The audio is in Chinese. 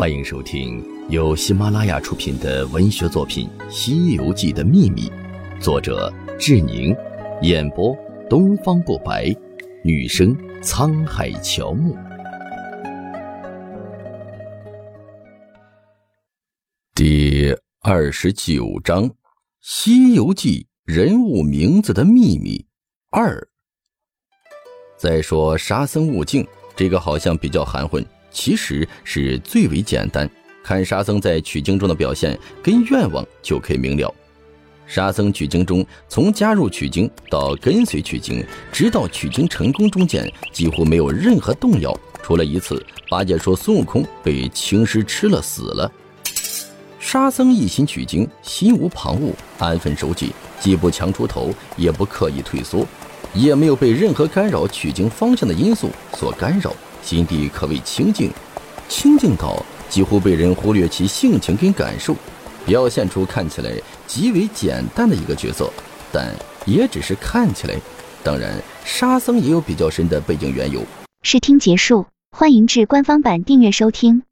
欢迎收听由喜马拉雅出品的文学作品《西游记的秘密》，作者志宁，演播东方不白，女生沧海乔木。第二十九章《西游记人物名字的秘密二》。再说沙僧悟净，这个好像比较含混。其实是最为简单，看沙僧在取经中的表现跟愿望就可以明了。沙僧取经中，从加入取经到跟随取经，直到取经成功中间，几乎没有任何动摇，除了一次，八戒说孙悟空被青狮吃了死了。沙僧一心取经，心无旁骛，安分守己，既不强出头，也不刻意退缩，也没有被任何干扰取经方向的因素所干扰。心地可谓清静，清静到几乎被人忽略其性情跟感受，表现出看起来极为简单的一个角色，但也只是看起来。当然，沙僧也有比较深的背景缘由。试听结束，欢迎至官方版订阅收听。